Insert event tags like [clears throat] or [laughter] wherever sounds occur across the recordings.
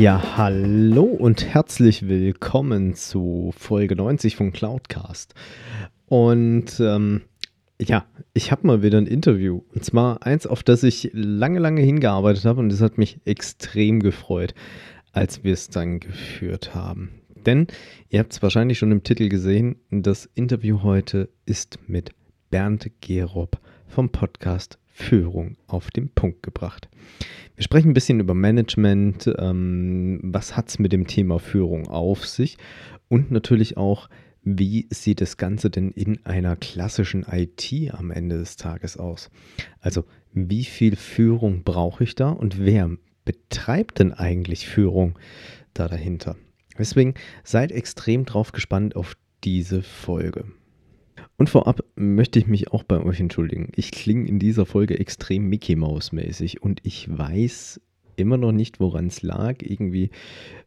Ja, hallo und herzlich willkommen zu Folge 90 von Cloudcast. Und ähm, ja, ich habe mal wieder ein Interview. Und zwar eins, auf das ich lange, lange hingearbeitet habe. Und es hat mich extrem gefreut, als wir es dann geführt haben. Denn ihr habt es wahrscheinlich schon im Titel gesehen, das Interview heute ist mit Bernd Gerob vom Podcast Führung auf den Punkt gebracht. Wir sprechen ein bisschen über Management, ähm, was hat es mit dem Thema Führung auf sich und natürlich auch, wie sieht das Ganze denn in einer klassischen IT am Ende des Tages aus? Also wie viel Führung brauche ich da und wer betreibt denn eigentlich Führung da dahinter? Deswegen seid extrem drauf gespannt auf diese Folge. Und vorab möchte ich mich auch bei euch entschuldigen. Ich klinge in dieser Folge extrem Mickey Mouse mäßig und ich weiß immer noch nicht, woran es lag. Irgendwie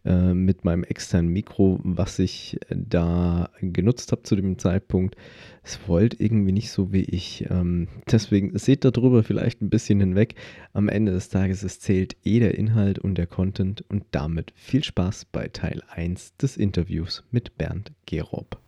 äh, mit meinem externen Mikro, was ich da genutzt habe zu dem Zeitpunkt. Es wollte irgendwie nicht so wie ich. Ähm, deswegen seht darüber vielleicht ein bisschen hinweg. Am Ende des Tages, es zählt eh der Inhalt und der Content und damit viel Spaß bei Teil 1 des Interviews mit Bernd Gerob.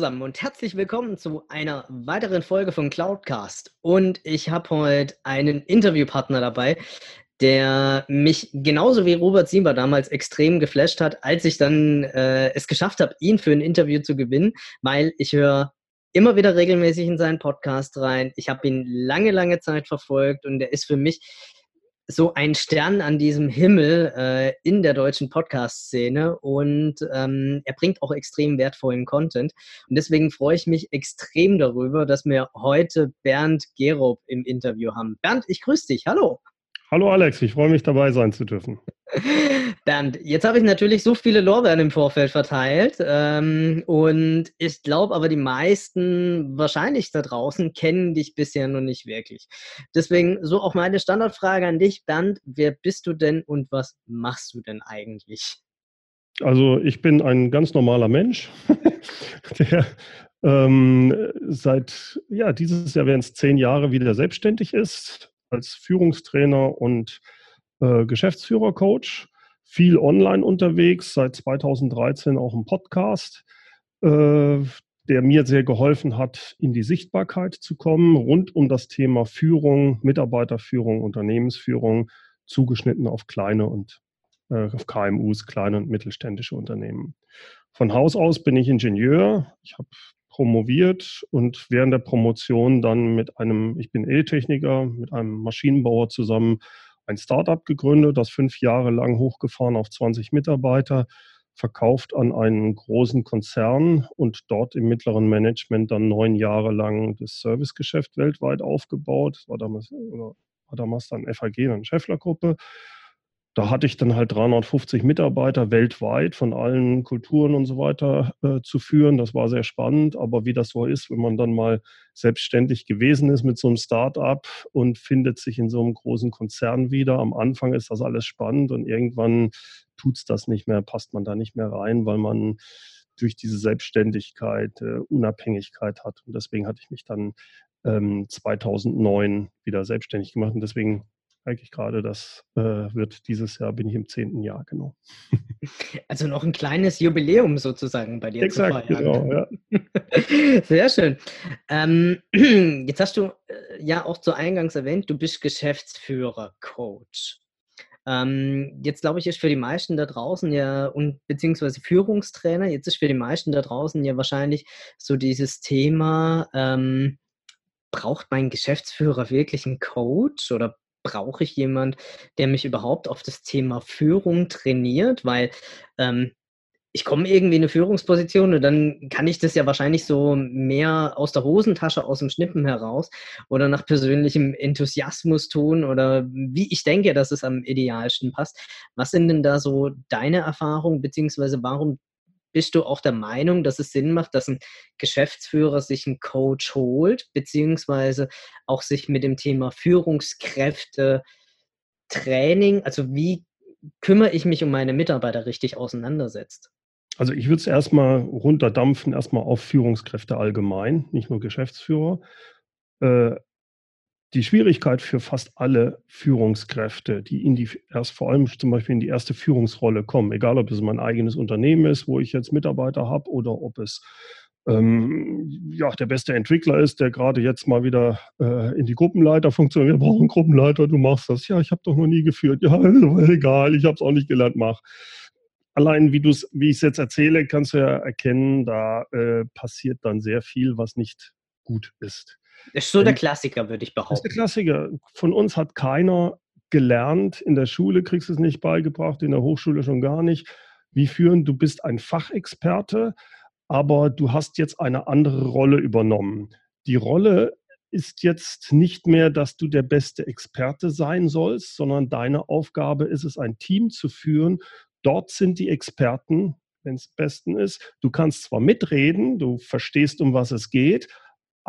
Zusammen und herzlich willkommen zu einer weiteren Folge von Cloudcast. Und ich habe heute einen Interviewpartner dabei, der mich genauso wie Robert Sieber damals extrem geflasht hat, als ich dann äh, es geschafft habe, ihn für ein Interview zu gewinnen, weil ich höre immer wieder regelmäßig in seinen Podcast rein. Ich habe ihn lange, lange Zeit verfolgt und er ist für mich so ein Stern an diesem Himmel äh, in der deutschen Podcast-Szene und ähm, er bringt auch extrem wertvollen Content. Und deswegen freue ich mich extrem darüber, dass wir heute Bernd Gerob im Interview haben. Bernd, ich grüße dich. Hallo. Hallo Alex, ich freue mich dabei sein zu dürfen. Bernd, jetzt habe ich natürlich so viele Lorbeeren im Vorfeld verteilt ähm, und ich glaube aber die meisten wahrscheinlich da draußen kennen dich bisher noch nicht wirklich. Deswegen so auch meine Standardfrage an dich, Bernd, wer bist du denn und was machst du denn eigentlich? Also ich bin ein ganz normaler Mensch, [laughs] der ähm, seit, ja, dieses Jahr werden es zehn Jahre wieder selbstständig ist als Führungstrainer und äh, Geschäftsführer-Coach, viel online unterwegs, seit 2013 auch im Podcast, äh, der mir sehr geholfen hat, in die Sichtbarkeit zu kommen, rund um das Thema Führung, Mitarbeiterführung, Unternehmensführung, zugeschnitten auf kleine und äh, auf KMUs, kleine und mittelständische Unternehmen. Von Haus aus bin ich Ingenieur. Ich habe promoviert und während der Promotion dann mit einem, ich bin E-Techniker, mit einem Maschinenbauer zusammen ein Startup gegründet, das fünf Jahre lang hochgefahren auf 20 Mitarbeiter, verkauft an einen großen Konzern und dort im mittleren Management dann neun Jahre lang das Servicegeschäft weltweit aufgebaut. Das war damals, oder war damals dann FAG, eine Scheffler-Gruppe da hatte ich dann halt 350 Mitarbeiter weltweit von allen Kulturen und so weiter äh, zu führen. Das war sehr spannend. Aber wie das so ist, wenn man dann mal selbstständig gewesen ist mit so einem Start-up und findet sich in so einem großen Konzern wieder. Am Anfang ist das alles spannend und irgendwann tut es das nicht mehr, passt man da nicht mehr rein, weil man durch diese Selbstständigkeit äh, Unabhängigkeit hat. Und deswegen hatte ich mich dann ähm, 2009 wieder selbstständig gemacht. Und deswegen eigentlich gerade, das äh, wird dieses Jahr, bin ich im zehnten Jahr, genau. Also noch ein kleines Jubiläum sozusagen bei dir Exakt, zu feiern. Genau, ja. [laughs] Sehr schön. Ähm, [clears throat] jetzt hast du äh, ja auch zu Eingangs erwähnt, du bist Geschäftsführer, Coach. Ähm, jetzt glaube ich, ist für die meisten da draußen ja, und beziehungsweise Führungstrainer, jetzt ist für die meisten da draußen ja wahrscheinlich so dieses Thema, ähm, braucht mein Geschäftsführer wirklich einen Coach oder brauche ich jemand, der mich überhaupt auf das Thema Führung trainiert? Weil ähm, ich komme irgendwie in eine Führungsposition und dann kann ich das ja wahrscheinlich so mehr aus der Hosentasche, aus dem Schnippen heraus oder nach persönlichem Enthusiasmus tun oder wie ich denke, dass es am idealsten passt. Was sind denn da so deine Erfahrungen, beziehungsweise warum bist du auch der Meinung, dass es Sinn macht, dass ein Geschäftsführer sich einen Coach holt, beziehungsweise auch sich mit dem Thema Führungskräfte Training, also wie kümmere ich mich um meine Mitarbeiter richtig auseinandersetzt? Also ich würde es erstmal runterdampfen, erstmal auf Führungskräfte allgemein, nicht nur Geschäftsführer. Äh, die Schwierigkeit für fast alle Führungskräfte, die in die erst vor allem zum Beispiel in die erste Führungsrolle kommen, egal ob es mein eigenes Unternehmen ist, wo ich jetzt Mitarbeiter habe, oder ob es ähm, ja, der beste Entwickler ist, der gerade jetzt mal wieder äh, in die Gruppenleiterfunktion, wir brauchen einen Gruppenleiter, du machst das. Ja, ich habe doch noch nie geführt. Ja, [laughs] egal, ich habe es auch nicht gelernt, mach allein wie du es, wie ich es jetzt erzähle, kannst du ja erkennen, da äh, passiert dann sehr viel, was nicht gut ist. Das ist so der Klassiker, würde ich behaupten. Das ist der Klassiker. Von uns hat keiner gelernt. In der Schule kriegst du es nicht beigebracht, in der Hochschule schon gar nicht. Wie führen, du bist ein Fachexperte, aber du hast jetzt eine andere Rolle übernommen. Die Rolle ist jetzt nicht mehr, dass du der beste Experte sein sollst, sondern deine Aufgabe ist es, ein Team zu führen, Dort sind die Experten, wenn es besten ist. Du kannst zwar mitreden, du verstehst, um was es geht,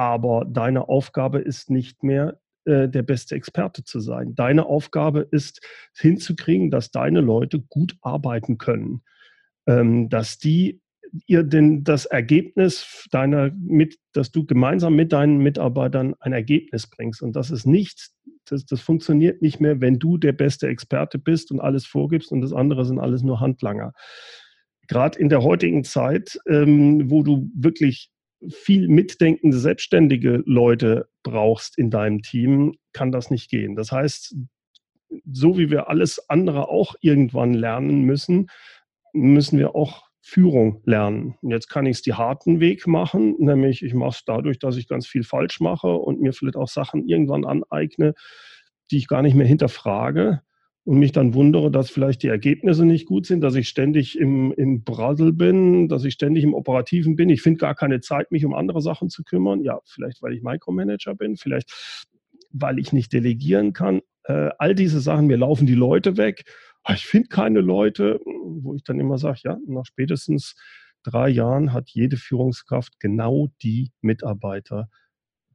aber deine Aufgabe ist nicht mehr äh, der beste Experte zu sein. Deine Aufgabe ist hinzukriegen, dass deine Leute gut arbeiten können, ähm, dass die ihr denn das Ergebnis deiner mit, dass du gemeinsam mit deinen Mitarbeitern ein Ergebnis bringst. Und das ist nicht, das, das funktioniert nicht mehr, wenn du der beste Experte bist und alles vorgibst und das andere sind alles nur Handlanger. Gerade in der heutigen Zeit, ähm, wo du wirklich viel mitdenkende, selbstständige Leute brauchst in deinem Team, kann das nicht gehen. Das heißt, so wie wir alles andere auch irgendwann lernen müssen, müssen wir auch Führung lernen. Und jetzt kann ich es die harten Weg machen, nämlich ich mache es dadurch, dass ich ganz viel falsch mache und mir vielleicht auch Sachen irgendwann aneigne, die ich gar nicht mehr hinterfrage und mich dann wundere, dass vielleicht die Ergebnisse nicht gut sind, dass ich ständig im, im Brassel bin, dass ich ständig im Operativen bin. Ich finde gar keine Zeit, mich um andere Sachen zu kümmern. Ja, vielleicht, weil ich Micromanager bin, vielleicht, weil ich nicht delegieren kann. Äh, all diese Sachen, mir laufen die Leute weg Ah, ich finde keine Leute, wo ich dann immer sage, ja, nach spätestens drei Jahren hat jede Führungskraft genau die Mitarbeiter,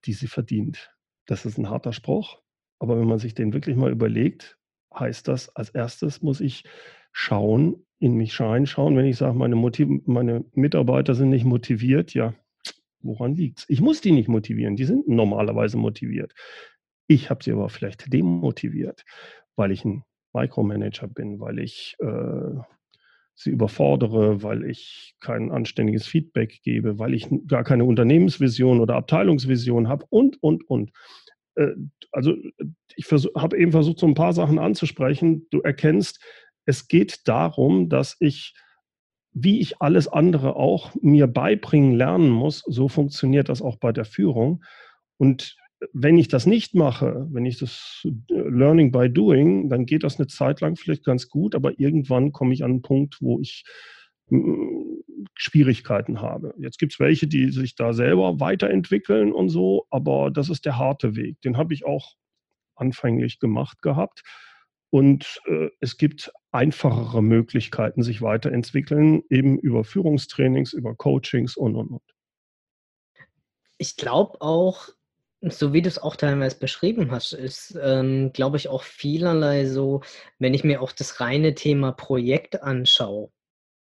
die sie verdient. Das ist ein harter Spruch, aber wenn man sich den wirklich mal überlegt, heißt das, als erstes muss ich schauen, in mich reinschauen, wenn ich sage, meine, meine Mitarbeiter sind nicht motiviert, ja, woran liegt es? Ich muss die nicht motivieren, die sind normalerweise motiviert. Ich habe sie aber vielleicht demotiviert, weil ich ein Micromanager bin, weil ich äh, sie überfordere, weil ich kein anständiges Feedback gebe, weil ich gar keine Unternehmensvision oder Abteilungsvision habe und, und, und. Äh, also ich habe eben versucht, so ein paar Sachen anzusprechen. Du erkennst, es geht darum, dass ich, wie ich alles andere auch mir beibringen lernen muss, so funktioniert das auch bei der Führung. Und wenn ich das nicht mache, wenn ich das äh, Learning by Doing, dann geht das eine Zeit lang vielleicht ganz gut, aber irgendwann komme ich an einen Punkt, wo ich Schwierigkeiten habe. Jetzt gibt es welche, die sich da selber weiterentwickeln und so, aber das ist der harte Weg. Den habe ich auch anfänglich gemacht gehabt. Und äh, es gibt einfachere Möglichkeiten, sich weiterentwickeln, eben über Führungstrainings, über Coachings und, und, und. Ich glaube auch, so wie du es auch teilweise beschrieben hast, ist, ähm, glaube ich, auch vielerlei so, wenn ich mir auch das reine Thema Projekt anschaue.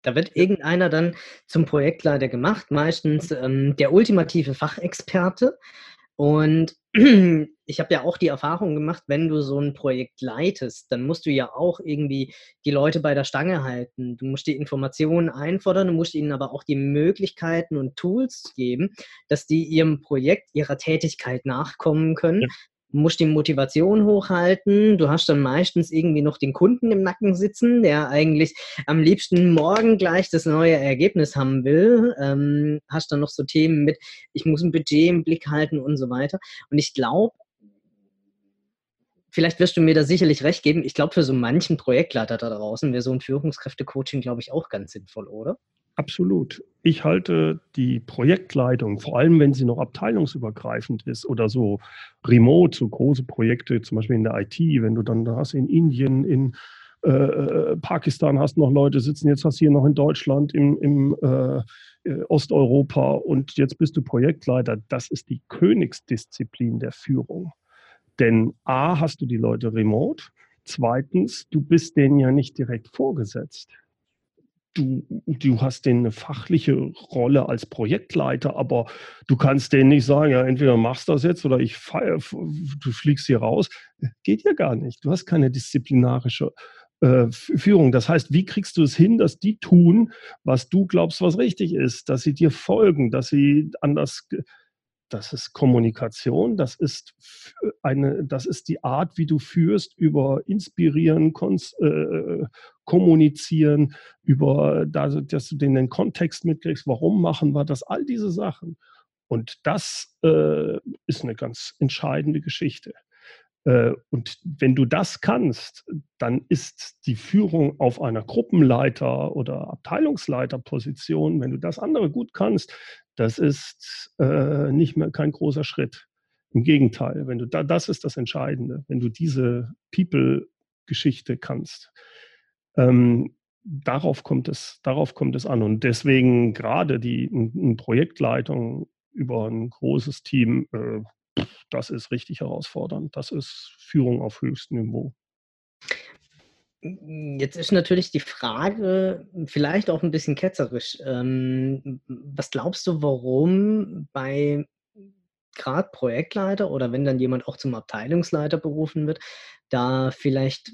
Da wird irgendeiner dann zum Projektleiter gemacht, meistens ähm, der ultimative Fachexperte. Und [clears throat] ich habe ja auch die Erfahrung gemacht, wenn du so ein Projekt leitest, dann musst du ja auch irgendwie die Leute bei der Stange halten. Du musst die Informationen einfordern, du musst ihnen aber auch die Möglichkeiten und Tools geben, dass die ihrem Projekt, ihrer Tätigkeit nachkommen können. Ja. Musst die Motivation hochhalten. Du hast dann meistens irgendwie noch den Kunden im Nacken sitzen, der eigentlich am liebsten morgen gleich das neue Ergebnis haben will. Ähm, hast dann noch so Themen mit, ich muss ein Budget im Blick halten und so weiter. Und ich glaube, vielleicht wirst du mir da sicherlich recht geben. Ich glaube, für so manchen Projektleiter da draußen wäre so ein Führungskräftecoaching, glaube ich, auch ganz sinnvoll, oder? Absolut. Ich halte die Projektleitung, vor allem wenn sie noch abteilungsübergreifend ist oder so remote, so große Projekte, zum Beispiel in der IT, wenn du dann da hast in Indien, in äh, äh, Pakistan hast noch Leute sitzen, jetzt hast du hier noch in Deutschland, im, im äh, äh, Osteuropa und jetzt bist du Projektleiter. Das ist die Königsdisziplin der Führung. Denn A, hast du die Leute remote. Zweitens, du bist denen ja nicht direkt vorgesetzt du, du hast denen eine fachliche Rolle als Projektleiter, aber du kannst denen nicht sagen, ja, entweder machst du das jetzt oder ich feier, du fliegst hier raus. Geht ja gar nicht. Du hast keine disziplinarische äh, Führung. Das heißt, wie kriegst du es hin, dass die tun, was du glaubst, was richtig ist, dass sie dir folgen, dass sie anders das ist Kommunikation, das ist eine, das ist die Art, wie du führst, über inspirieren, äh, kommunizieren, über, dass du den Kontext mitkriegst, warum machen wir das, all diese Sachen. Und das äh, ist eine ganz entscheidende Geschichte. Äh, und wenn du das kannst, dann ist die Führung auf einer Gruppenleiter- oder Abteilungsleiterposition, wenn du das andere gut kannst, das ist äh, nicht mehr kein großer Schritt. Im Gegenteil, wenn du da, das ist das Entscheidende, wenn du diese People-Geschichte kannst. Ähm, darauf kommt es, darauf kommt es an. Und deswegen gerade die eine Projektleitung über ein großes Team, äh, das ist richtig herausfordernd. Das ist Führung auf höchstem Niveau. Jetzt ist natürlich die Frage, vielleicht auch ein bisschen ketzerisch. Ähm, was glaubst du, warum bei gerade Projektleiter oder wenn dann jemand auch zum Abteilungsleiter berufen wird, da vielleicht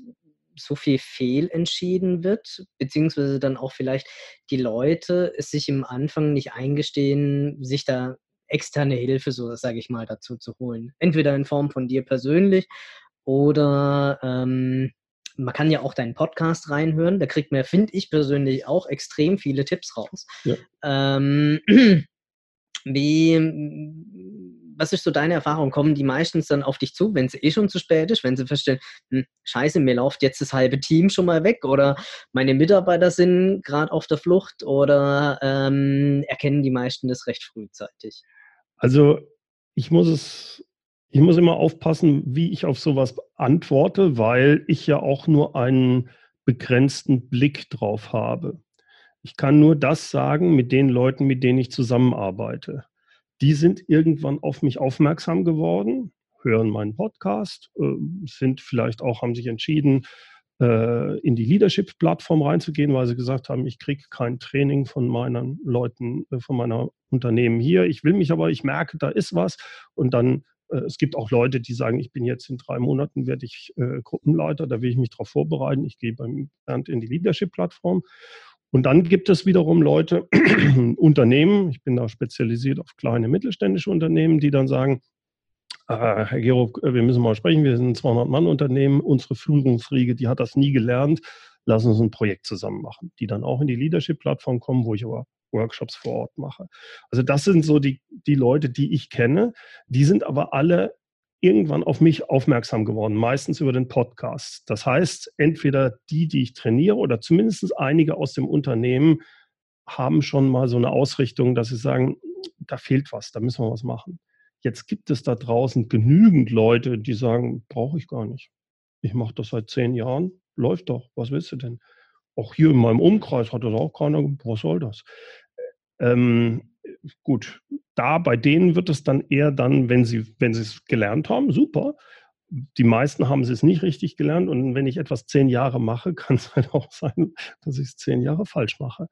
so viel fehlentschieden wird, beziehungsweise dann auch vielleicht die Leute es sich im Anfang nicht eingestehen, sich da externe Hilfe, so sage ich mal, dazu zu holen. Entweder in Form von dir persönlich oder ähm, man kann ja auch deinen Podcast reinhören. Da kriegt man, finde ich persönlich, auch extrem viele Tipps raus. Ja. Ähm, [clears throat] wie, was ist so deine Erfahrung? Kommen die meistens dann auf dich zu, wenn es eh schon zu spät ist, wenn sie feststellen, hm, scheiße, mir läuft jetzt das halbe Team schon mal weg oder meine Mitarbeiter sind gerade auf der Flucht oder ähm, erkennen die meisten das recht frühzeitig? Also ich muss es ich muss immer aufpassen, wie ich auf sowas antworte, weil ich ja auch nur einen begrenzten Blick drauf habe. Ich kann nur das sagen mit den Leuten, mit denen ich zusammenarbeite. Die sind irgendwann auf mich aufmerksam geworden, hören meinen Podcast, äh, sind vielleicht auch, haben sich entschieden, in die Leadership-Plattform reinzugehen, weil sie gesagt haben, ich kriege kein Training von meinen Leuten, äh, von meiner Unternehmen hier. Ich will mich aber, ich merke, da ist was. Und dann äh, es gibt auch Leute, die sagen, ich bin jetzt in drei Monaten, werde ich äh, Gruppenleiter, da will ich mich darauf vorbereiten. Ich gehe beim Bernd in die Leadership-Plattform. Und dann gibt es wiederum Leute, [clears throat] Unternehmen, ich bin da spezialisiert auf kleine mittelständische Unternehmen, die dann sagen, äh, Herr Gero, äh, wir müssen mal sprechen, wir sind ein 200-Mann-Unternehmen, unsere Führungsriege, die hat das nie gelernt, lass uns ein Projekt zusammen machen, die dann auch in die Leadership-Plattform kommen, wo ich aber Workshops vor Ort mache. Also das sind so die, die Leute, die ich kenne. Die sind aber alle irgendwann auf mich aufmerksam geworden, meistens über den Podcast. Das heißt, entweder die, die ich trainiere oder zumindest einige aus dem Unternehmen haben schon mal so eine Ausrichtung, dass sie sagen, da fehlt was, da müssen wir was machen. Jetzt gibt es da draußen genügend Leute, die sagen, brauche ich gar nicht. Ich mache das seit zehn Jahren, läuft doch, was willst du denn? Auch hier in meinem Umkreis hat das auch keiner, was soll das? Ähm, gut, da bei denen wird es dann eher dann, wenn sie, wenn sie es gelernt haben, super. Die meisten haben es nicht richtig gelernt und wenn ich etwas zehn Jahre mache, [laughs] kann es halt auch sein, dass ich es zehn Jahre falsch mache.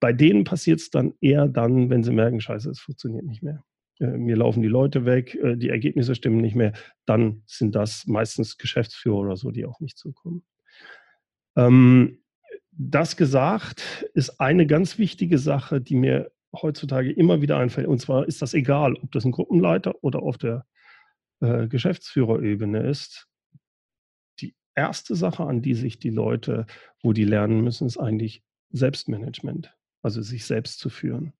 Bei denen passiert es dann eher dann, wenn sie merken, scheiße, es funktioniert nicht mehr. Äh, mir laufen die Leute weg, äh, die Ergebnisse stimmen nicht mehr, dann sind das meistens Geschäftsführer oder so, die auf mich zukommen. Ähm, das gesagt ist eine ganz wichtige Sache, die mir heutzutage immer wieder einfällt. Und zwar ist das egal, ob das ein Gruppenleiter oder auf der äh, Geschäftsführerebene ist, die erste Sache, an die sich die Leute, wo die lernen müssen, ist eigentlich Selbstmanagement, also sich selbst zu führen.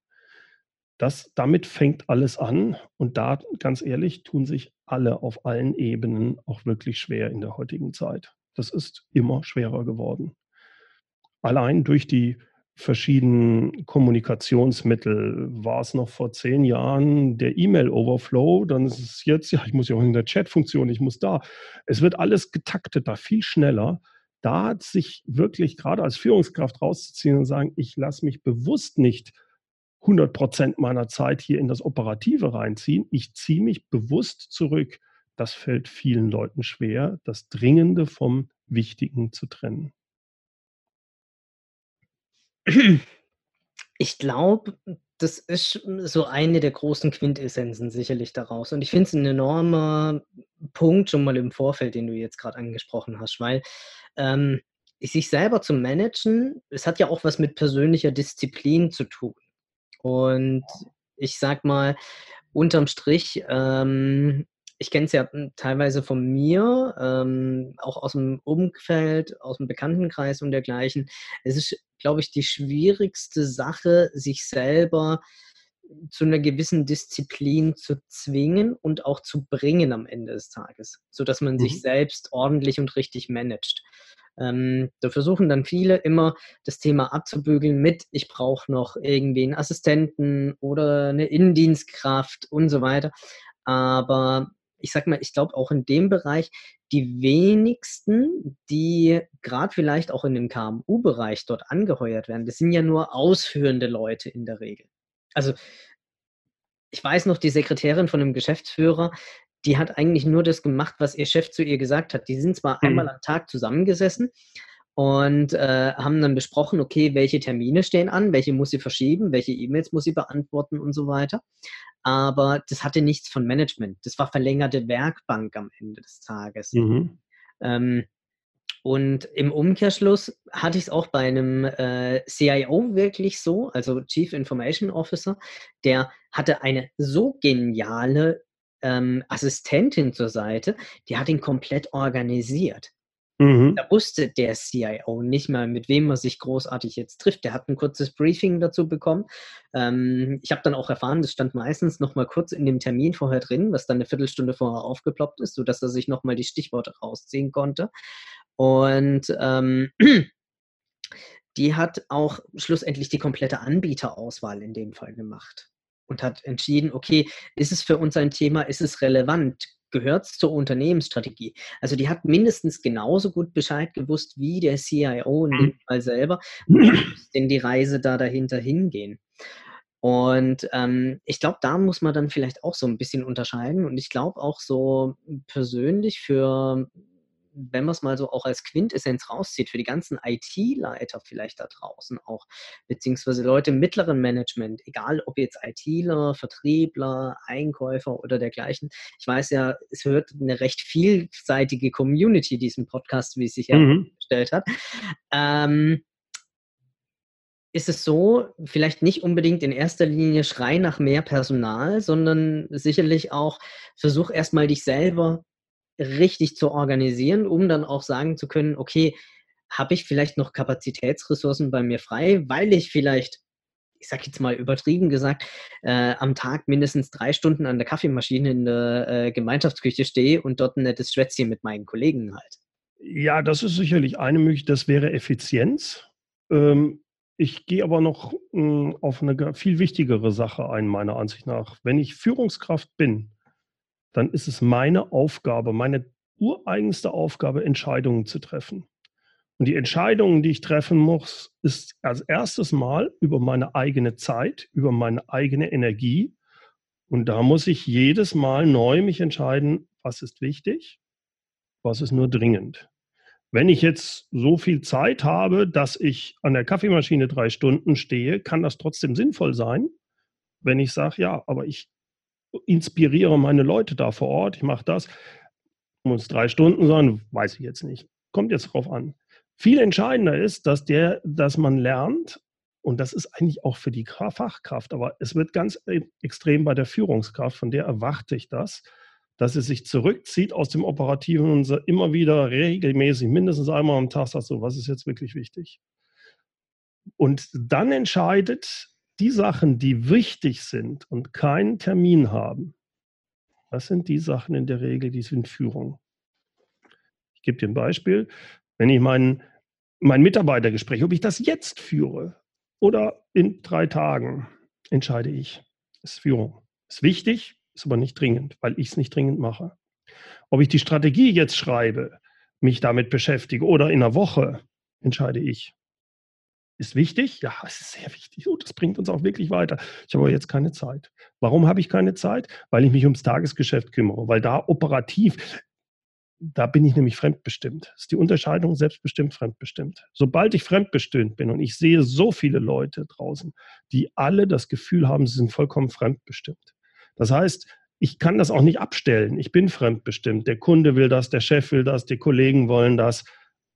Das, damit fängt alles an und da, ganz ehrlich, tun sich alle auf allen Ebenen auch wirklich schwer in der heutigen Zeit. Das ist immer schwerer geworden. Allein durch die verschiedenen Kommunikationsmittel. War es noch vor zehn Jahren der E-Mail-Overflow, dann ist es jetzt, ja, ich muss ja auch in der Chat-Funktion, ich muss da. Es wird alles getakteter, viel schneller. Da hat sich wirklich gerade als Führungskraft rauszuziehen und sagen, ich lasse mich bewusst nicht 100 Prozent meiner Zeit hier in das Operative reinziehen. Ich ziehe mich bewusst zurück. Das fällt vielen Leuten schwer, das Dringende vom Wichtigen zu trennen. Ich glaube, das ist so eine der großen Quintessenzen sicherlich daraus. Und ich finde es ein enormer Punkt schon mal im Vorfeld, den du jetzt gerade angesprochen hast, weil ähm, sich selber zu managen, es hat ja auch was mit persönlicher Disziplin zu tun. Und ich sag mal, unterm Strich ähm, ich kenne es ja hm, teilweise von mir, ähm, auch aus dem Umfeld, aus dem Bekanntenkreis und dergleichen. Es ist, glaube ich, die schwierigste Sache, sich selber zu einer gewissen Disziplin zu zwingen und auch zu bringen am Ende des Tages, sodass man mhm. sich selbst ordentlich und richtig managt. Ähm, da versuchen dann viele immer das Thema abzubügeln mit, ich brauche noch irgendwie einen Assistenten oder eine Innendienstkraft und so weiter. Aber ich sag mal, ich glaube auch in dem Bereich, die wenigsten, die gerade vielleicht auch in dem KMU-Bereich dort angeheuert werden, das sind ja nur ausführende Leute in der Regel. Also ich weiß noch, die Sekretärin von einem Geschäftsführer, die hat eigentlich nur das gemacht, was ihr Chef zu ihr gesagt hat. Die sind zwar mhm. einmal am Tag zusammengesessen und äh, haben dann besprochen, okay, welche Termine stehen an, welche muss sie verschieben, welche E-Mails muss sie beantworten und so weiter aber das hatte nichts von Management. Das war verlängerte Werkbank am Ende des Tages. Mhm. Ähm, und im Umkehrschluss hatte ich es auch bei einem äh, CIO wirklich so, also Chief Information Officer, der hatte eine so geniale ähm, Assistentin zur Seite, die hat ihn komplett organisiert. Mhm. Da wusste der CIO nicht mal, mit wem er sich großartig jetzt trifft. Der hat ein kurzes Briefing dazu bekommen. Ähm, ich habe dann auch erfahren, das stand meistens noch mal kurz in dem Termin vorher drin, was dann eine Viertelstunde vorher aufgeploppt ist, sodass er sich noch mal die Stichworte rausziehen konnte. Und ähm, [clears throat] die hat auch schlussendlich die komplette Anbieterauswahl in dem Fall gemacht und hat entschieden, okay, ist es für uns ein Thema, ist es relevant, gehört zur Unternehmensstrategie. Also die hat mindestens genauso gut Bescheid gewusst wie der CIO in dem mhm. Fall selber, [clears throat] denn die Reise da dahinter hingehen. Und ähm, ich glaube, da muss man dann vielleicht auch so ein bisschen unterscheiden. Und ich glaube auch so persönlich für wenn man es mal so auch als Quintessenz rauszieht, für die ganzen IT-Leiter vielleicht da draußen auch, beziehungsweise Leute im mittleren Management, egal ob jetzt ITler, Vertriebler, Einkäufer oder dergleichen. Ich weiß ja, es hört eine recht vielseitige Community diesen Podcast, wie es sich mhm. herausgestellt hat. Ähm, ist es so, vielleicht nicht unbedingt in erster Linie Schrei nach mehr Personal, sondern sicherlich auch versuch erstmal dich selber richtig zu organisieren, um dann auch sagen zu können, okay, habe ich vielleicht noch Kapazitätsressourcen bei mir frei, weil ich vielleicht, ich sage jetzt mal übertrieben gesagt, äh, am Tag mindestens drei Stunden an der Kaffeemaschine in der äh, Gemeinschaftsküche stehe und dort ein nettes Schwätzchen mit meinen Kollegen halt. Ja, das ist sicherlich eine Möglichkeit, das wäre Effizienz. Ähm, ich gehe aber noch mh, hm, auf eine viel wichtigere Sache ein, meiner Ansicht nach. Wenn ich Führungskraft bin, dann ist es meine Aufgabe, meine ureigenste Aufgabe, Entscheidungen zu treffen. Und die Entscheidungen, die ich treffen muss, ist als erstes Mal über meine eigene Zeit, über meine eigene Energie. Und da muss ich jedes Mal neu mich entscheiden, was ist wichtig, was ist nur dringend. Wenn ich jetzt so viel Zeit habe, dass ich an der Kaffeemaschine drei Stunden stehe, kann das trotzdem sinnvoll sein, wenn ich sage, ja, aber ich inspiriere meine Leute da vor Ort, ich mache das. Muss drei Stunden sein, weiß ich jetzt nicht. Kommt jetzt drauf an. Viel entscheidender ist, dass der, dass man lernt, und das ist eigentlich auch für die Fachkraft, aber es wird ganz e, extrem bei der Führungskraft, von der erwarte ich das, dass sie sich zurückzieht aus dem Operativen und immer wieder regelmäßig, mindestens einmal am Tag sagt, so, was ist jetzt wirklich wichtig? Und dann entscheidet die Sachen, die wichtig sind und keinen Termin haben, das sind die Sachen in der Regel, die sind Führung. Ich gebe dir ein Beispiel. Wenn ich mein, mein Mitarbeitergespräch, ob ich das jetzt führe oder in drei Tagen, entscheide ich. Das ist Führung. Ist wichtig, ist aber nicht dringend, weil ich es nicht dringend mache. Ob ich die Strategie jetzt schreibe, mich damit beschäftige oder in einer Woche, entscheide ich. Ist wichtig? Ja, es ist sehr wichtig. Und das bringt uns auch wirklich weiter. Ich habe aber jetzt keine Zeit. Warum habe ich keine Zeit? Weil ich mich ums Tagesgeschäft kümmere, weil da operativ, da bin ich nämlich fremdbestimmt. Das ist die Unterscheidung selbstbestimmt, fremdbestimmt. Sobald ich fremdbestimmt bin und ich sehe so viele Leute draußen, die alle das Gefühl haben, sie sind vollkommen fremdbestimmt. Das heißt, ich kann das auch nicht abstellen. Ich bin fremdbestimmt. Der Kunde will das, der Chef will das, die Kollegen wollen das.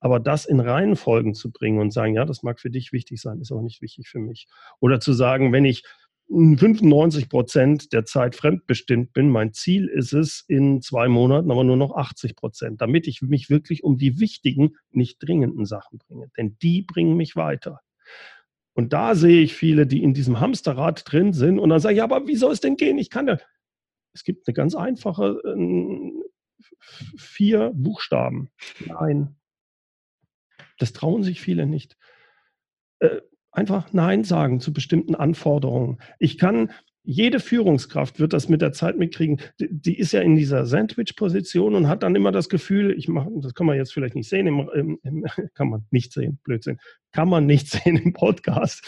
Aber das in Reihenfolgen zu bringen und sagen, ja, das mag für dich wichtig sein, ist auch nicht wichtig für mich. Oder zu sagen, wenn ich 95 Prozent der Zeit fremdbestimmt bin, mein Ziel ist es in zwei Monaten aber nur noch 80 Prozent, damit ich mich wirklich um die wichtigen, nicht dringenden Sachen bringe. Denn die bringen mich weiter. Und da sehe ich viele, die in diesem Hamsterrad drin sind und dann sagen, ja, aber wie soll es denn gehen? Ich kann ja. Es gibt eine ganz einfache äh, vier Buchstaben. Nein, das trauen sich viele nicht. Äh, einfach Nein sagen zu bestimmten Anforderungen. Ich kann jede Führungskraft wird das mit der Zeit mitkriegen. Die, die ist ja in dieser Sandwich-Position und hat dann immer das Gefühl, ich mache, das kann man jetzt vielleicht nicht sehen, im, im, im, [laughs] kann man nicht sehen, Blödsinn, kann man nicht [laughs] sehen im Podcast.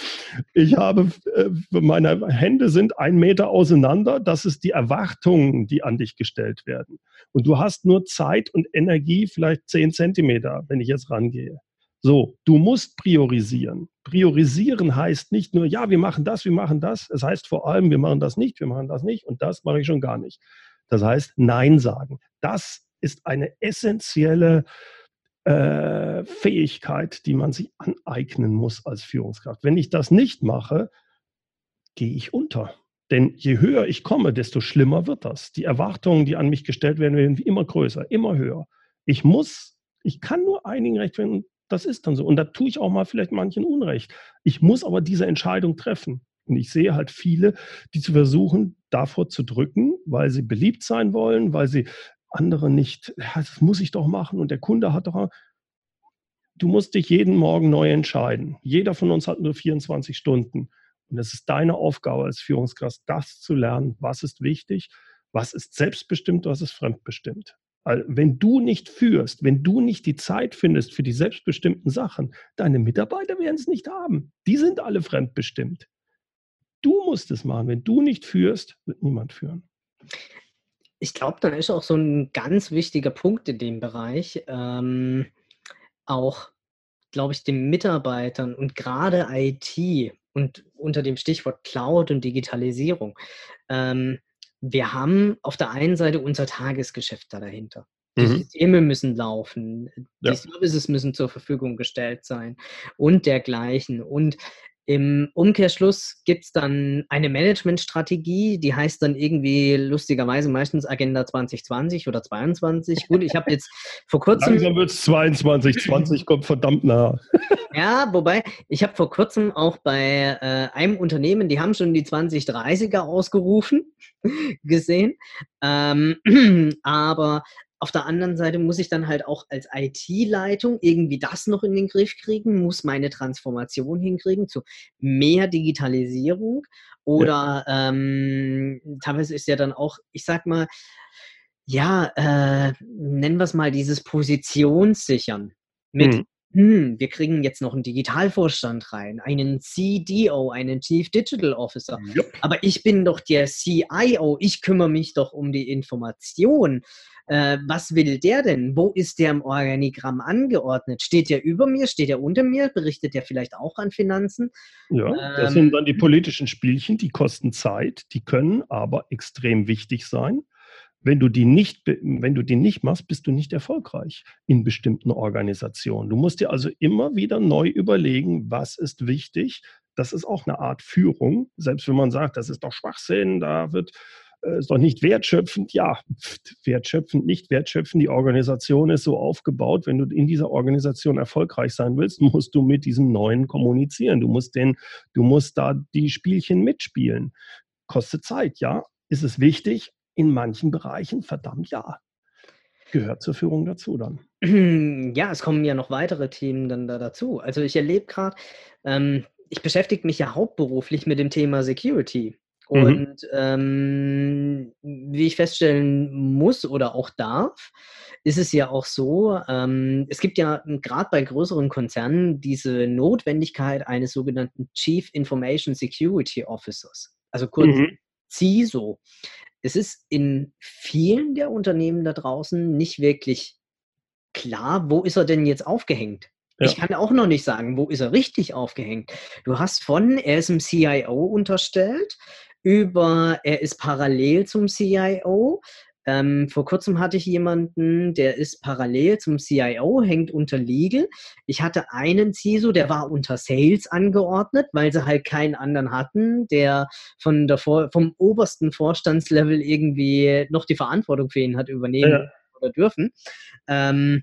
Ich habe, äh, meine Hände sind ein Meter auseinander. Das ist die Erwartungen, die an dich gestellt werden. Und du hast nur Zeit und Energie, vielleicht zehn Zentimeter, wenn ich jetzt rangehe. So, du musst priorisieren. Priorisieren heißt nicht nur, ja, wir machen das, wir machen das. Es heißt vor allem, wir machen das nicht, wir machen das nicht und das mache ich schon gar nicht. Das heißt, Nein sagen. Das ist eine essentielle äh, Fähigkeit, die man sich aneignen muss als Führungskraft. Wenn ich das nicht mache, gehe ich unter. Denn je höher ich komme, desto schlimmer wird das. Die Erwartungen, die an mich gestellt werden, werden immer größer, immer höher. Ich muss, ich kann nur einigen recht werden, das ist dann so. Und da tue ich auch mal vielleicht manchen Unrecht. Ich muss aber diese Entscheidung treffen. Und ich sehe halt viele, die zu versuchen, davor zu drücken, weil sie beliebt sein wollen, weil sie andere nicht, ja, das muss ich doch machen. Und der Kunde hat doch, du musst dich jeden Morgen neu entscheiden. Jeder von uns hat nur 24 Stunden. Und es ist deine Aufgabe als Führungskraft, das zu lernen, was ist wichtig, was ist selbstbestimmt, was ist fremdbestimmt. Wenn du nicht führst, wenn du nicht die Zeit findest für die selbstbestimmten Sachen, deine Mitarbeiter werden es nicht haben. Die sind alle fremdbestimmt. Du musst es machen. Wenn du nicht führst, wird niemand führen. Ich glaube, da ist auch so ein ganz wichtiger Punkt in dem Bereich. Ähm, auch, glaube ich, den Mitarbeitern und gerade IT und unter dem Stichwort Cloud und Digitalisierung. Ähm, wir haben auf der einen Seite unser Tagesgeschäft da dahinter. Die mhm. Systeme müssen laufen, die ja. Services müssen zur Verfügung gestellt sein und dergleichen. Und im Umkehrschluss gibt es dann eine Managementstrategie, die heißt dann irgendwie lustigerweise meistens Agenda 2020 oder 22. Gut, ich habe jetzt vor [laughs] kurzem. Langsam wird es 22, 20 kommt verdammt nah. [laughs] Ja, wobei, ich habe vor kurzem auch bei äh, einem Unternehmen, die haben schon die 2030er ausgerufen, [laughs] gesehen. Ähm, [clears throat] aber auf der anderen Seite muss ich dann halt auch als IT-Leitung irgendwie das noch in den Griff kriegen, muss meine Transformation hinkriegen zu mehr Digitalisierung oder ja. ähm, teilweise ist ja dann auch, ich sag mal, ja, äh, nennen wir es mal dieses Positionssichern mit hm hm, wir kriegen jetzt noch einen Digitalvorstand rein, einen CDO, einen Chief Digital Officer. Yep. Aber ich bin doch der CIO, ich kümmere mich doch um die Information. Äh, was will der denn? Wo ist der im Organigramm angeordnet? Steht der über mir? Steht er unter mir? Berichtet der vielleicht auch an Finanzen? Ja, ähm, das sind dann die politischen Spielchen, die kosten Zeit, die können aber extrem wichtig sein. Wenn du die nicht, wenn du die nicht machst, bist du nicht erfolgreich in bestimmten Organisationen. Du musst dir also immer wieder neu überlegen, was ist wichtig. Das ist auch eine Art Führung. Selbst wenn man sagt, das ist doch Schwachsinn, da wird äh, ist doch nicht wertschöpfend. Ja, [laughs] wertschöpfend, nicht wertschöpfend. Die Organisation ist so aufgebaut, wenn du in dieser Organisation erfolgreich sein willst, musst du mit diesen Neuen kommunizieren. Du musst, den, du musst da die Spielchen mitspielen. Kostet Zeit, ja. Ist es wichtig? In manchen Bereichen, verdammt ja. Gehört zur Führung dazu dann. Ja, es kommen ja noch weitere Themen dann da dazu. Also ich erlebe gerade, ähm, ich beschäftige mich ja hauptberuflich mit dem Thema Security. Mhm. Und mhm. ähm, wie ich feststellen muss oder auch darf, ist es ja auch so, ähm, es gibt ja gerade bei größeren Konzernen diese Notwendigkeit eines sogenannten Chief Information Security Officers, also kurz mhm. CISO. Es ist in vielen der Unternehmen da draußen nicht wirklich klar, wo ist er denn jetzt aufgehängt? Ja. Ich kann auch noch nicht sagen, wo ist er richtig aufgehängt. Du hast von, er ist im CIO unterstellt, über, er ist parallel zum CIO. Ähm, vor kurzem hatte ich jemanden, der ist parallel zum CIO, hängt unter Legal. Ich hatte einen CISO, der war unter Sales angeordnet, weil sie halt keinen anderen hatten, der von der Vor vom obersten Vorstandslevel irgendwie noch die Verantwortung für ihn hat übernehmen ja. oder dürfen. Ähm,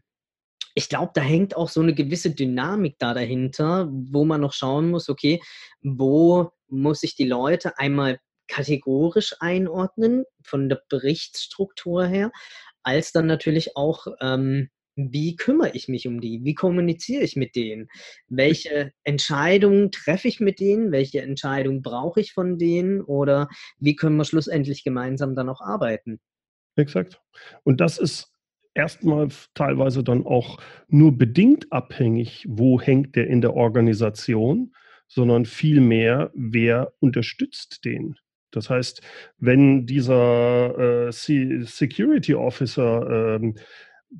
ich glaube, da hängt auch so eine gewisse Dynamik da dahinter, wo man noch schauen muss, okay, wo muss ich die Leute einmal kategorisch einordnen, von der Berichtsstruktur her, als dann natürlich auch, ähm, wie kümmere ich mich um die? Wie kommuniziere ich mit denen? Welche Entscheidungen treffe ich mit denen? Welche Entscheidungen brauche ich von denen? Oder wie können wir schlussendlich gemeinsam dann auch arbeiten? Exakt. Und das ist erstmal teilweise dann auch nur bedingt abhängig, wo hängt der in der Organisation, sondern vielmehr, wer unterstützt den. Das heißt, wenn dieser äh, Security Officer, ähm,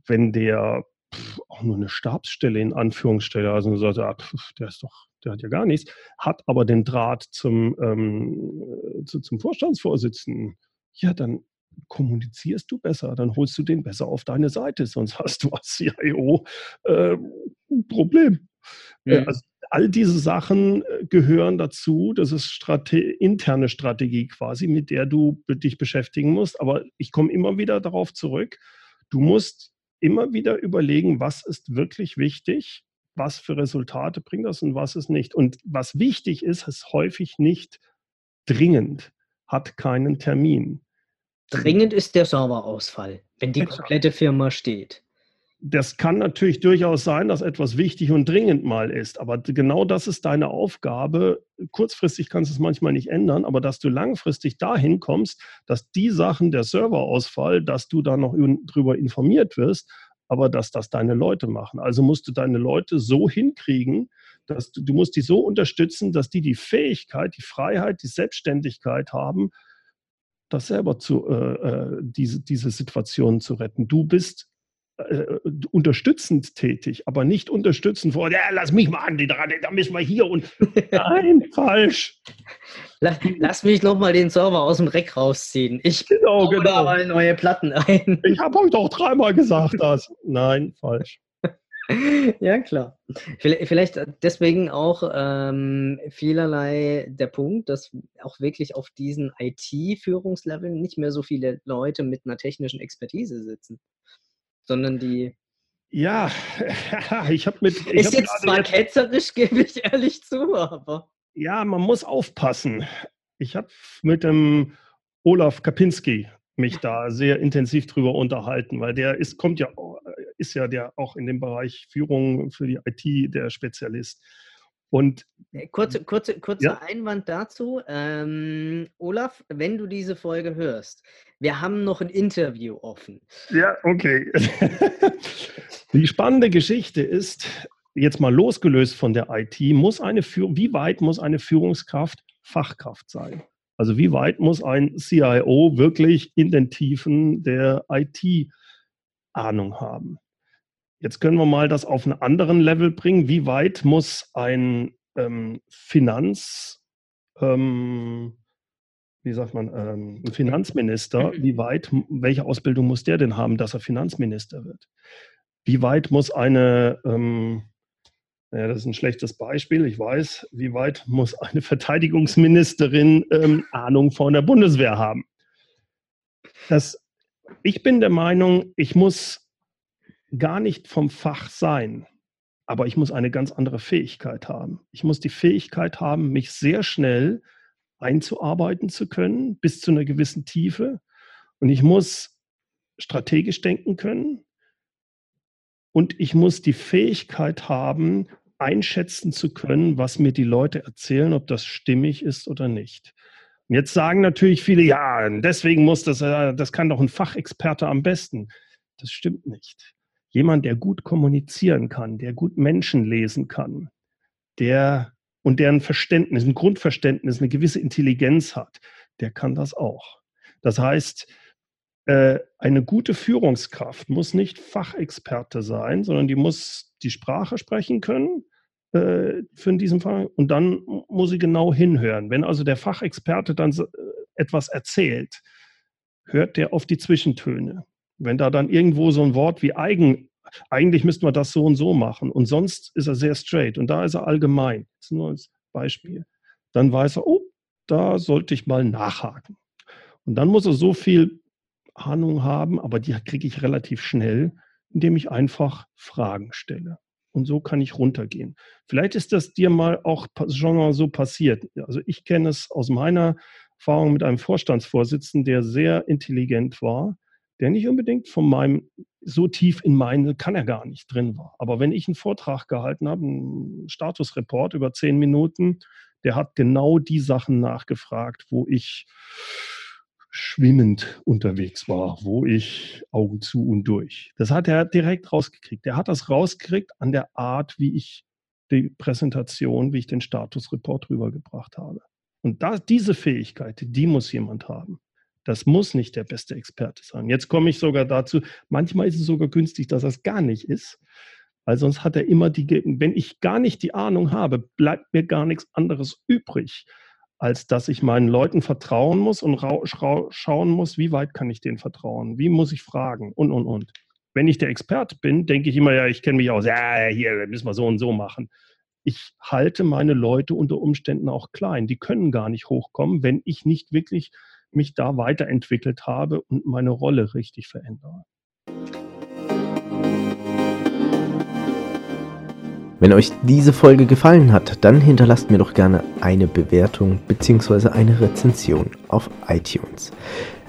wenn der pff, auch nur eine Stabsstelle in Anführungsstelle, also sagt, ah, pff, der ist doch, der hat ja gar nichts, hat aber den Draht zum, ähm, zu, zum Vorstandsvorsitzenden, ja, dann kommunizierst du besser, dann holst du den besser auf deine Seite, sonst [laughs] hast du als CIO äh, ein Problem. Mhm. Also all diese Sachen äh, gehören dazu. Das ist Strate interne Strategie quasi, mit der du dich beschäftigen musst. Aber ich komme immer wieder darauf zurück. Du musst immer wieder überlegen, was ist wirklich wichtig, was für Resultate bringt das und was ist nicht. Und was wichtig ist, ist häufig nicht dringend, hat keinen Termin. Dringend ist der Serverausfall, wenn die komplette Firma steht das kann natürlich durchaus sein, dass etwas wichtig und dringend mal ist, aber genau das ist deine Aufgabe. Kurzfristig kannst du es manchmal nicht ändern, aber dass du langfristig dahin kommst, dass die Sachen, der Serverausfall, dass du da noch drüber informiert wirst, aber dass das deine Leute machen. Also musst du deine Leute so hinkriegen, dass du, du musst die so unterstützen, dass die die Fähigkeit, die Freiheit, die Selbstständigkeit haben, das selber zu, äh, äh diese, diese Situation zu retten. Du bist äh, unterstützend tätig, aber nicht unterstützend vor, ja, lass mich mal an, da müssen wir hier und [laughs] nein, falsch. Lass, lass mich nochmal den Server aus dem Reck rausziehen. Ich genau, genau. mal neue Platten ein. Ich habe euch doch dreimal gesagt das. Nein, falsch. [laughs] ja, klar. Vielleicht deswegen auch ähm, vielerlei der Punkt, dass auch wirklich auf diesen IT-Führungsleveln nicht mehr so viele Leute mit einer technischen Expertise sitzen sondern die. Ja, [laughs] ich habe mit. Ich ist hab jetzt zwar ketzerisch, [laughs] gebe ich ehrlich zu, aber. Ja, man muss aufpassen. Ich habe mit dem Olaf Kapinski mich da sehr intensiv drüber unterhalten, weil der ist, kommt ja, ist ja der auch in dem Bereich Führung für die IT der Spezialist. Und äh, kurze, kurze, kurzer ja? Einwand dazu. Ähm, Olaf, wenn du diese Folge hörst, wir haben noch ein Interview offen. Ja, okay. [laughs] Die spannende Geschichte ist, jetzt mal losgelöst von der IT, muss eine Führ wie weit muss eine Führungskraft Fachkraft sein? Also wie weit muss ein CIO wirklich in den Tiefen der IT Ahnung haben? Jetzt können wir mal das auf einen anderen Level bringen. Wie weit muss ein ähm, Finanz, ähm, wie sagt man, ähm, Finanzminister, mhm. wie weit, welche Ausbildung muss der denn haben, dass er Finanzminister wird? Wie weit muss eine, ähm, ja, das ist ein schlechtes Beispiel, ich weiß, wie weit muss eine [laughs] Verteidigungsministerin ähm, Ahnung von der Bundeswehr haben? das, ich bin der Meinung, ich muss gar nicht vom Fach sein, aber ich muss eine ganz andere Fähigkeit haben. Ich muss die Fähigkeit haben, mich sehr schnell einzuarbeiten zu können, bis zu einer gewissen Tiefe. Und ich muss strategisch denken können. Und ich muss die Fähigkeit haben, einschätzen zu können, was mir die Leute erzählen, ob das stimmig ist oder nicht. Und jetzt sagen natürlich viele, ja, deswegen muss das, äh, das kann doch ein Fachexperte am besten. Das stimmt nicht. Jemand, der gut kommunizieren kann, der gut Menschen lesen kann, der und der ein Verständnis, ein Grundverständnis, eine gewisse Intelligenz hat, der kann das auch. Das heißt, äh, eine gute Führungskraft muss nicht Fachexperte sein, sondern die muss die Sprache sprechen können äh, für diesen Fall und dann muss sie genau hinhören. Wenn also der Fachexperte dann äh, etwas erzählt, hört der auf die Zwischentöne. Wenn da dann irgendwo so ein Wort wie eigen, eigentlich müssten wir das so und so machen und sonst ist er sehr straight und da ist er allgemein. Das ist nur als Beispiel. Dann weiß er, oh, da sollte ich mal nachhaken. Und dann muss er so viel Ahnung haben, aber die kriege ich relativ schnell, indem ich einfach Fragen stelle. Und so kann ich runtergehen. Vielleicht ist das dir mal auch schon mal so passiert. Also ich kenne es aus meiner Erfahrung mit einem Vorstandsvorsitzenden, der sehr intelligent war, der nicht unbedingt von meinem so tief in meine kann er gar nicht drin war. Aber wenn ich einen Vortrag gehalten habe, einen Statusreport über zehn Minuten, der hat genau die Sachen nachgefragt, wo ich schwimmend unterwegs war, wo ich Augen zu und durch. Das hat er direkt rausgekriegt. Er hat das rausgekriegt an der Art, wie ich die Präsentation, wie ich den Statusreport rübergebracht habe. Und da, diese Fähigkeit, die muss jemand haben. Das muss nicht der beste Experte sein. Jetzt komme ich sogar dazu, manchmal ist es sogar günstig, dass das gar nicht ist, weil sonst hat er immer die, wenn ich gar nicht die Ahnung habe, bleibt mir gar nichts anderes übrig, als dass ich meinen Leuten vertrauen muss und schauen muss, wie weit kann ich denen vertrauen, wie muss ich fragen und, und, und. Wenn ich der Experte bin, denke ich immer, ja, ich kenne mich aus, ja, hier müssen wir so und so machen. Ich halte meine Leute unter Umständen auch klein. Die können gar nicht hochkommen, wenn ich nicht wirklich mich da weiterentwickelt habe und meine Rolle richtig verändere. Wenn euch diese Folge gefallen hat, dann hinterlasst mir doch gerne eine Bewertung bzw. eine Rezension auf iTunes.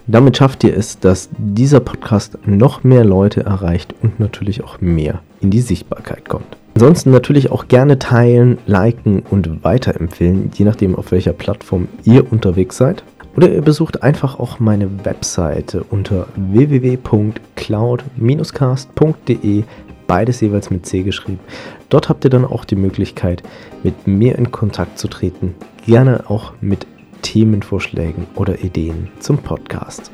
Damit schafft ihr es, dass dieser Podcast noch mehr Leute erreicht und natürlich auch mehr in die Sichtbarkeit kommt. Ansonsten natürlich auch gerne teilen, liken und weiterempfehlen, je nachdem auf welcher Plattform ihr unterwegs seid. Oder ihr besucht einfach auch meine Webseite unter www.cloud-cast.de beides jeweils mit C geschrieben. Dort habt ihr dann auch die Möglichkeit, mit mir in Kontakt zu treten, gerne auch mit Themenvorschlägen oder Ideen zum Podcast.